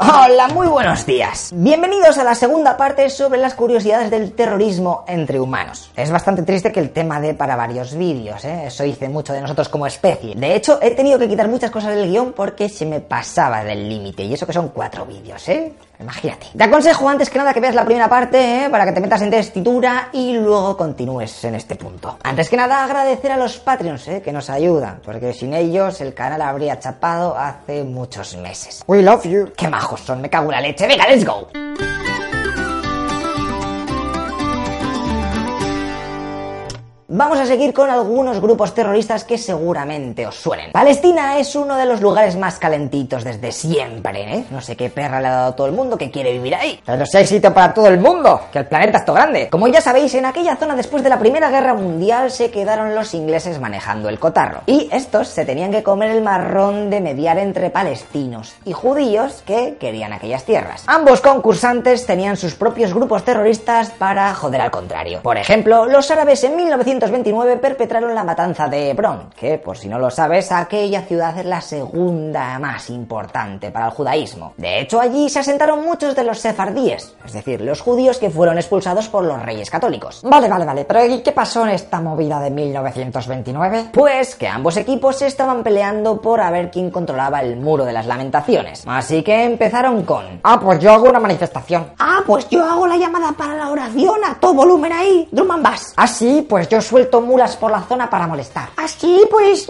Hola, muy buenos días. Bienvenidos a la segunda parte sobre las curiosidades del terrorismo entre humanos. Es bastante triste que el tema dé para varios vídeos, ¿eh? Eso dice mucho de nosotros como especie. De hecho, he tenido que quitar muchas cosas del guion porque se me pasaba del límite. Y eso que son cuatro vídeos, ¿eh? Imagínate. Te aconsejo antes que nada que veas la primera parte, ¿eh? para que te metas en testitura y luego continúes en este punto. Antes que nada, agradecer a los Patreons, ¿eh? que nos ayudan, porque sin ellos el canal habría chapado hace muchos meses. We love you. Qué majos son, me cago en la leche. Venga, let's go. Vamos a seguir con algunos grupos terroristas que seguramente os suenen. Palestina es uno de los lugares más calentitos desde siempre, ¿eh? No sé qué perra le ha dado todo el mundo que quiere vivir ahí. Pero hay sitio para todo el mundo, que el planeta es todo grande. Como ya sabéis, en aquella zona después de la Primera Guerra Mundial se quedaron los ingleses manejando el cotarro. Y estos se tenían que comer el marrón de mediar entre palestinos y judíos que querían aquellas tierras. Ambos concursantes tenían sus propios grupos terroristas para joder al contrario. Por ejemplo, los árabes en 1900 1929 perpetraron la matanza de Hebrón, que por si no lo sabes, aquella ciudad es la segunda más importante para el judaísmo. De hecho, allí se asentaron muchos de los sefardíes, es decir, los judíos que fueron expulsados por los reyes católicos. Vale, vale, vale, pero ¿y qué pasó en esta movida de 1929? Pues que ambos equipos se estaban peleando por a ver quién controlaba el muro de las lamentaciones. Así que empezaron con... Ah, pues yo hago una manifestación. Ah, pues yo hago la llamada para la oración a todo volumen ahí, drum and bass. Ah, sí, pues yo suelto mulas por la zona para molestar. Así pues...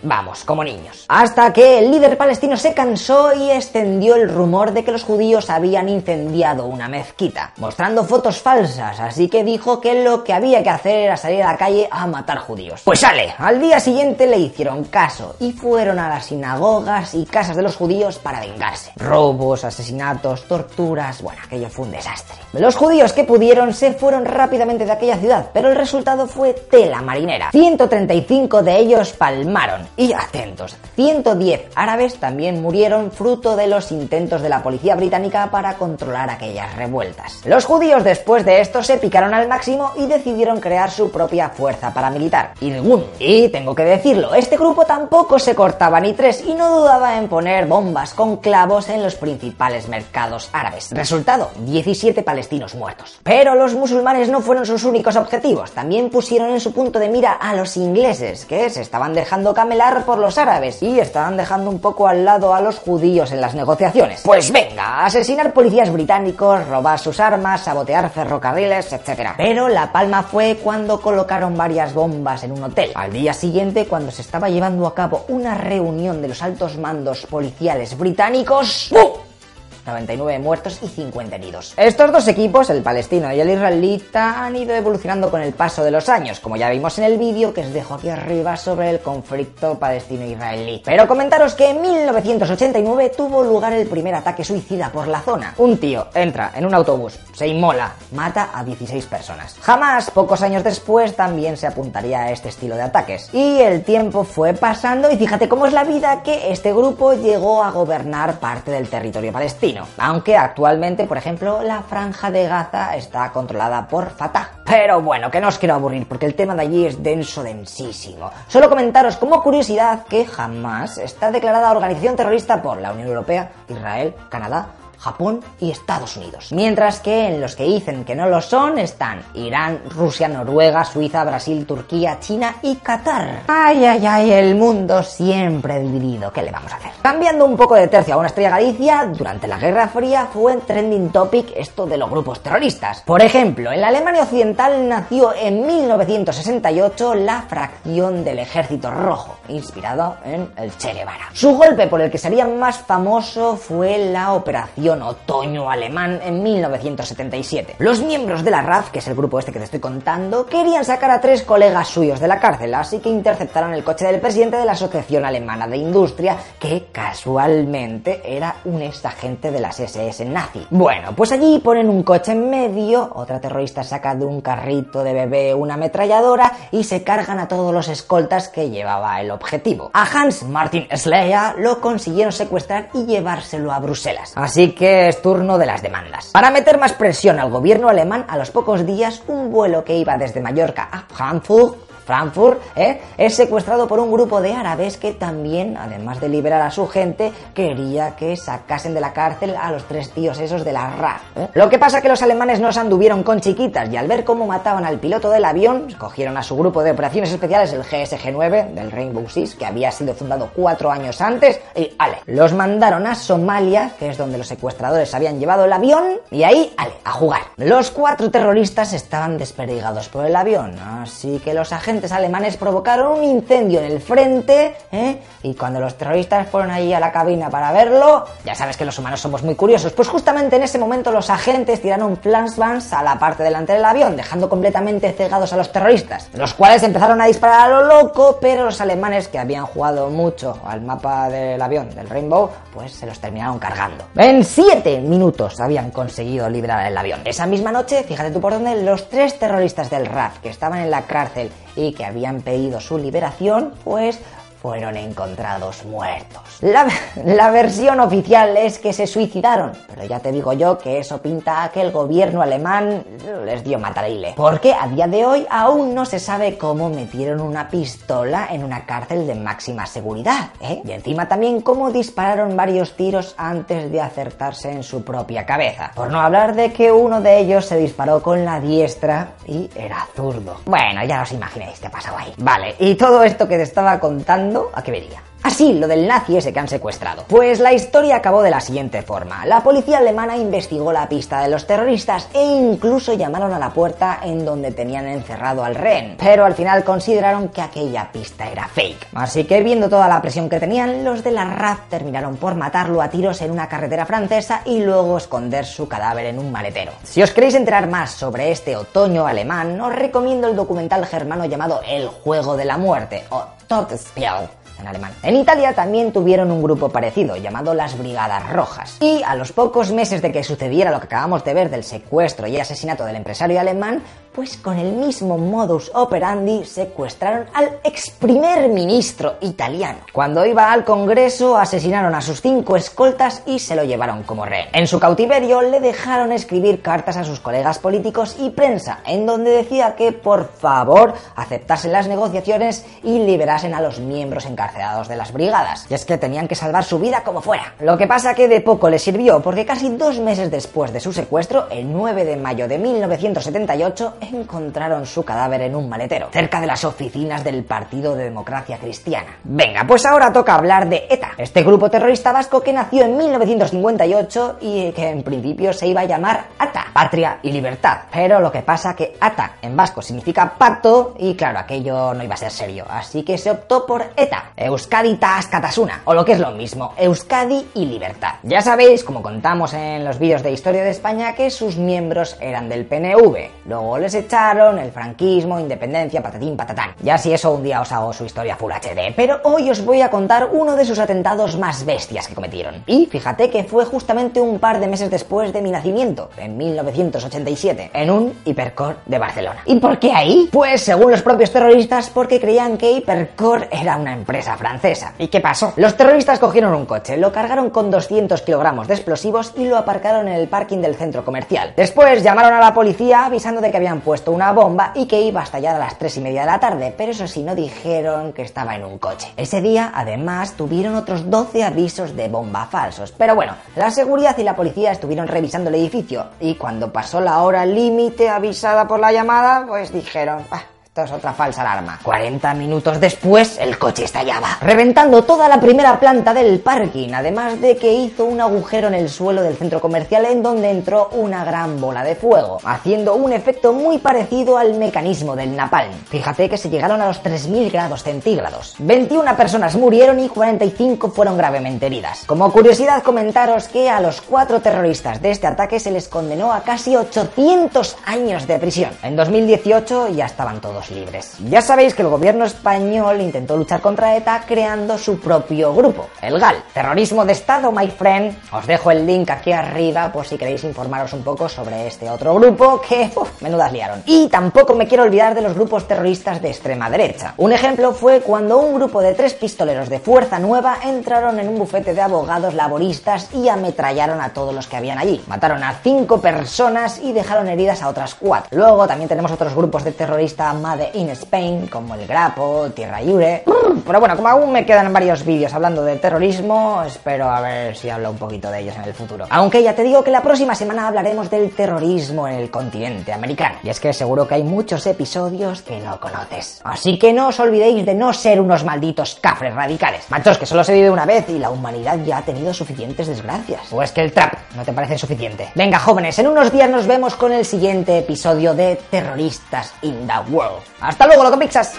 Vamos, como niños. Hasta que el líder palestino se cansó y extendió el rumor de que los judíos habían incendiado una mezquita, mostrando fotos falsas, así que dijo que lo que había que hacer era salir a la calle a matar judíos. Pues sale, al día siguiente le hicieron caso y fueron a las sinagogas y casas de los judíos para vengarse. Robos, asesinatos, torturas, bueno, aquello fue un desastre. Los judíos que pudieron se fueron rápidamente de aquella ciudad, pero el resultado fue tela marinera. 135 de ellos palmaron y atentos, 110 árabes también murieron fruto de los intentos de la policía británica para controlar aquellas revueltas. Los judíos después de esto se picaron al máximo y decidieron crear su propia fuerza paramilitar, Irgun. Y tengo que decirlo, este grupo tampoco se cortaba ni tres y no dudaba en poner bombas con clavos en los principales mercados árabes. Resultado, 17 palestinos muertos. Pero los musulmanes no fueron sus únicos objetivos, también pusieron en su punto de mira a los ingleses, que se estaban dejando camelar por los árabes y estaban dejando un poco al lado a los judíos en las negociaciones. Pues venga, asesinar policías británicos, robar sus armas, sabotear ferrocarriles, etc. Pero la palma fue cuando colocaron varias bombas en un hotel. Al día siguiente, cuando se estaba llevando a cabo una reunión de los altos mandos policiales británicos. 99 muertos y 50 heridos. Estos dos equipos, el palestino y el israelita, han ido evolucionando con el paso de los años, como ya vimos en el vídeo que os dejo aquí arriba sobre el conflicto palestino-israelí. Pero comentaros que en 1989 tuvo lugar el primer ataque suicida por la zona. Un tío entra en un autobús, se inmola, mata a 16 personas. Jamás, pocos años después, también se apuntaría a este estilo de ataques. Y el tiempo fue pasando y fíjate cómo es la vida que este grupo llegó a gobernar parte del territorio palestino aunque actualmente, por ejemplo, la franja de Gaza está controlada por Fatah. Pero bueno, que no os quiero aburrir porque el tema de allí es denso, densísimo. Solo comentaros como curiosidad que jamás está declarada organización terrorista por la Unión Europea, Israel, Canadá, Japón y Estados Unidos. Mientras que en los que dicen que no lo son están Irán, Rusia, Noruega, Suiza, Brasil, Turquía, China y Qatar. Ay, ay, ay, el mundo siempre dividido. ¿Qué le vamos a hacer? Cambiando un poco de tercio a una estrella Galicia, durante la Guerra Fría fue trending topic esto de los grupos terroristas. Por ejemplo, en la Alemania Occidental nació en 1968 la fracción del Ejército Rojo, inspirado en el Che Guevara. Su golpe por el que sería más famoso fue la Operación Otoño Alemán en 1977. Los miembros de la RAF, que es el grupo este que te estoy contando, querían sacar a tres colegas suyos de la cárcel, así que interceptaron el coche del presidente de la Asociación Alemana de Industria, que casualmente era un exagente de las SS nazi. Bueno, pues allí ponen un coche en medio, otra terrorista saca de un carrito de bebé una ametralladora y se cargan a todos los escoltas que llevaba el objetivo. A Hans Martin Sleya lo consiguieron secuestrar y llevárselo a Bruselas. Así que es turno de las demandas. Para meter más presión al gobierno alemán, a los pocos días un vuelo que iba desde Mallorca a Frankfurt Frankfurt, ¿eh? es secuestrado por un grupo de árabes que también, además de liberar a su gente, quería que sacasen de la cárcel a los tres tíos esos de la RAF. ¿eh? Lo que pasa que los alemanes no se anduvieron con chiquitas y al ver cómo mataban al piloto del avión, cogieron a su grupo de operaciones especiales, el GSG-9 del Rainbow Six, que había sido fundado cuatro años antes, y ale, los mandaron a Somalia, que es donde los secuestradores habían llevado el avión, y ahí, ale, a jugar. Los cuatro terroristas estaban desperdigados por el avión, así que los agentes alemanes provocaron un incendio en el frente, ¿eh? y cuando los terroristas fueron ahí a la cabina para verlo, ya sabes que los humanos somos muy curiosos, pues justamente en ese momento los agentes tiraron flashbangs a la parte delante del avión, dejando completamente cegados a los terroristas, los cuales empezaron a disparar a lo loco, pero los alemanes que habían jugado mucho al mapa del avión del Rainbow, pues se los terminaron cargando. En 7 minutos habían conseguido liberar el avión. Esa misma noche, fíjate tú por dónde, los tres terroristas del RAF que estaban en la cárcel y que habían pedido su liberación, pues fueron encontrados muertos. La, versión oficial es que se suicidaron, pero ya te digo yo que eso pinta a que el gobierno alemán les dio matarile. Porque a día de hoy aún no se sabe cómo metieron una pistola en una cárcel de máxima seguridad, ¿eh? Y encima también cómo dispararon varios tiros antes de acertarse en su propia cabeza. Por no hablar de que uno de ellos se disparó con la diestra y era zurdo. Bueno, ya os imagináis qué pasó ahí. Vale, y todo esto que te estaba contando a qué vería. Así, lo del nazi ese que han secuestrado. Pues la historia acabó de la siguiente forma. La policía alemana investigó la pista de los terroristas e incluso llamaron a la puerta en donde tenían encerrado al rehén. Pero al final consideraron que aquella pista era fake. Así que viendo toda la presión que tenían, los de la RAF terminaron por matarlo a tiros en una carretera francesa y luego esconder su cadáver en un maletero. Si os queréis enterar más sobre este otoño alemán, os recomiendo el documental germano llamado El juego de la muerte o Todesspiel en alemán. En Italia también tuvieron un grupo parecido, llamado las Brigadas Rojas. Y a los pocos meses de que sucediera lo que acabamos de ver del secuestro y asesinato del empresario alemán, pues con el mismo modus operandi secuestraron al ex primer ministro italiano. Cuando iba al Congreso asesinaron a sus cinco escoltas y se lo llevaron como rehén. En su cautiverio le dejaron escribir cartas a sus colegas políticos y prensa, en donde decía que por favor aceptasen las negociaciones y liberasen a los miembros encarcelados de las brigadas. Y es que tenían que salvar su vida como fuera. Lo que pasa que de poco le sirvió porque casi dos meses después de su secuestro, el 9 de mayo de 1978, encontraron su cadáver en un maletero, cerca de las oficinas del Partido de Democracia Cristiana. Venga, pues ahora toca hablar de ETA, este grupo terrorista vasco que nació en 1958 y que en principio se iba a llamar ATA, Patria y Libertad. Pero lo que pasa que ATA en vasco significa pacto y claro, aquello no iba a ser serio, así que se optó por ETA, Euskadi Katasuna, o lo que es lo mismo, Euskadi y Libertad. Ya sabéis, como contamos en los vídeos de Historia de España, que sus miembros eran del PNV, luego les echaron, el franquismo, independencia, patatín, patatán. Ya si eso un día os hago su historia Full HD, pero hoy os voy a contar uno de sus atentados más bestias que cometieron. Y fíjate que fue justamente un par de meses después de mi nacimiento, en 1987, en un Hipercore de Barcelona. ¿Y por qué ahí? Pues según los propios terroristas, porque creían que Hipercore era una empresa francesa. ¿Y qué pasó? Los terroristas cogieron un coche, lo cargaron con 200 kilogramos de explosivos y lo aparcaron en el parking del centro comercial. Después llamaron a la policía avisando de que habían puesto una bomba y que iba a estallar a las 3 y media de la tarde, pero eso sí, no dijeron que estaba en un coche. Ese día, además, tuvieron otros 12 avisos de bomba falsos. Pero bueno, la seguridad y la policía estuvieron revisando el edificio y cuando pasó la hora límite avisada por la llamada, pues dijeron, ah, es otra falsa alarma. 40 minutos después, el coche estallaba, reventando toda la primera planta del parking, además de que hizo un agujero en el suelo del centro comercial en donde entró una gran bola de fuego, haciendo un efecto muy parecido al mecanismo del napalm. Fíjate que se llegaron a los 3000 grados centígrados. 21 personas murieron y 45 fueron gravemente heridas. Como curiosidad, comentaros que a los cuatro terroristas de este ataque se les condenó a casi 800 años de prisión. En 2018 ya estaban todos libres. Ya sabéis que el gobierno español intentó luchar contra ETA creando su propio grupo, el GAL. Terrorismo de Estado, my friend. Os dejo el link aquí arriba por si queréis informaros un poco sobre este otro grupo que, uf, menudas liaron. Y tampoco me quiero olvidar de los grupos terroristas de extrema derecha. Un ejemplo fue cuando un grupo de tres pistoleros de Fuerza Nueva entraron en un bufete de abogados laboristas y ametrallaron a todos los que habían allí. Mataron a cinco personas y dejaron heridas a otras cuatro. Luego también tenemos otros grupos de terroristas más de In Spain, como el Grapo, Tierra Iure. Pero bueno, como aún me quedan varios vídeos hablando de terrorismo, espero a ver si hablo un poquito de ellos en el futuro. Aunque ya te digo que la próxima semana hablaremos del terrorismo en el continente americano. Y es que seguro que hay muchos episodios que no conoces. Así que no os olvidéis de no ser unos malditos cafres radicales. Machos, que solo se vive una vez y la humanidad ya ha tenido suficientes desgracias. O es que el trap no te parece suficiente. Venga, jóvenes, en unos días nos vemos con el siguiente episodio de Terroristas in the World. Hasta luego, loco pixas.